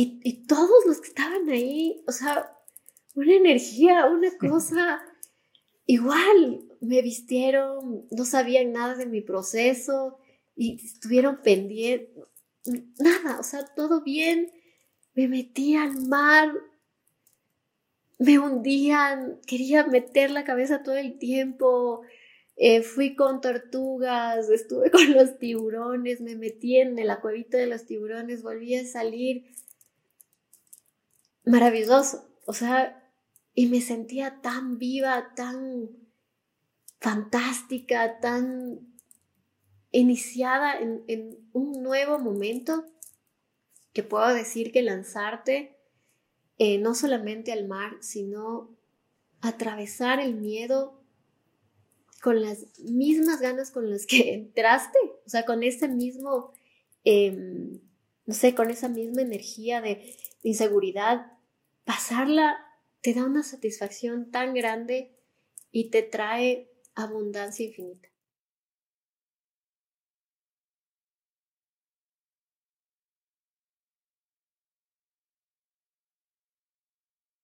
Y, y todos los que estaban ahí, o sea, una energía, una cosa igual, me vistieron, no sabían nada de mi proceso y estuvieron pendientes, nada, o sea, todo bien. Me metí al mar, me hundían, quería meter la cabeza todo el tiempo. Eh, fui con tortugas, estuve con los tiburones, me metí en el cuevita de los tiburones, volví a salir. Maravilloso. O sea, y me sentía tan viva, tan fantástica, tan iniciada en, un nuevo momento que puedo decir que lanzarte eh, no solamente al mar, sino atravesar el miedo con las mismas ganas con las que entraste, o sea, con ese mismo, em, no sé, con esa misma energía de inseguridad, pasarla te da una satisfacción tan grande y te trae abundancia infinita.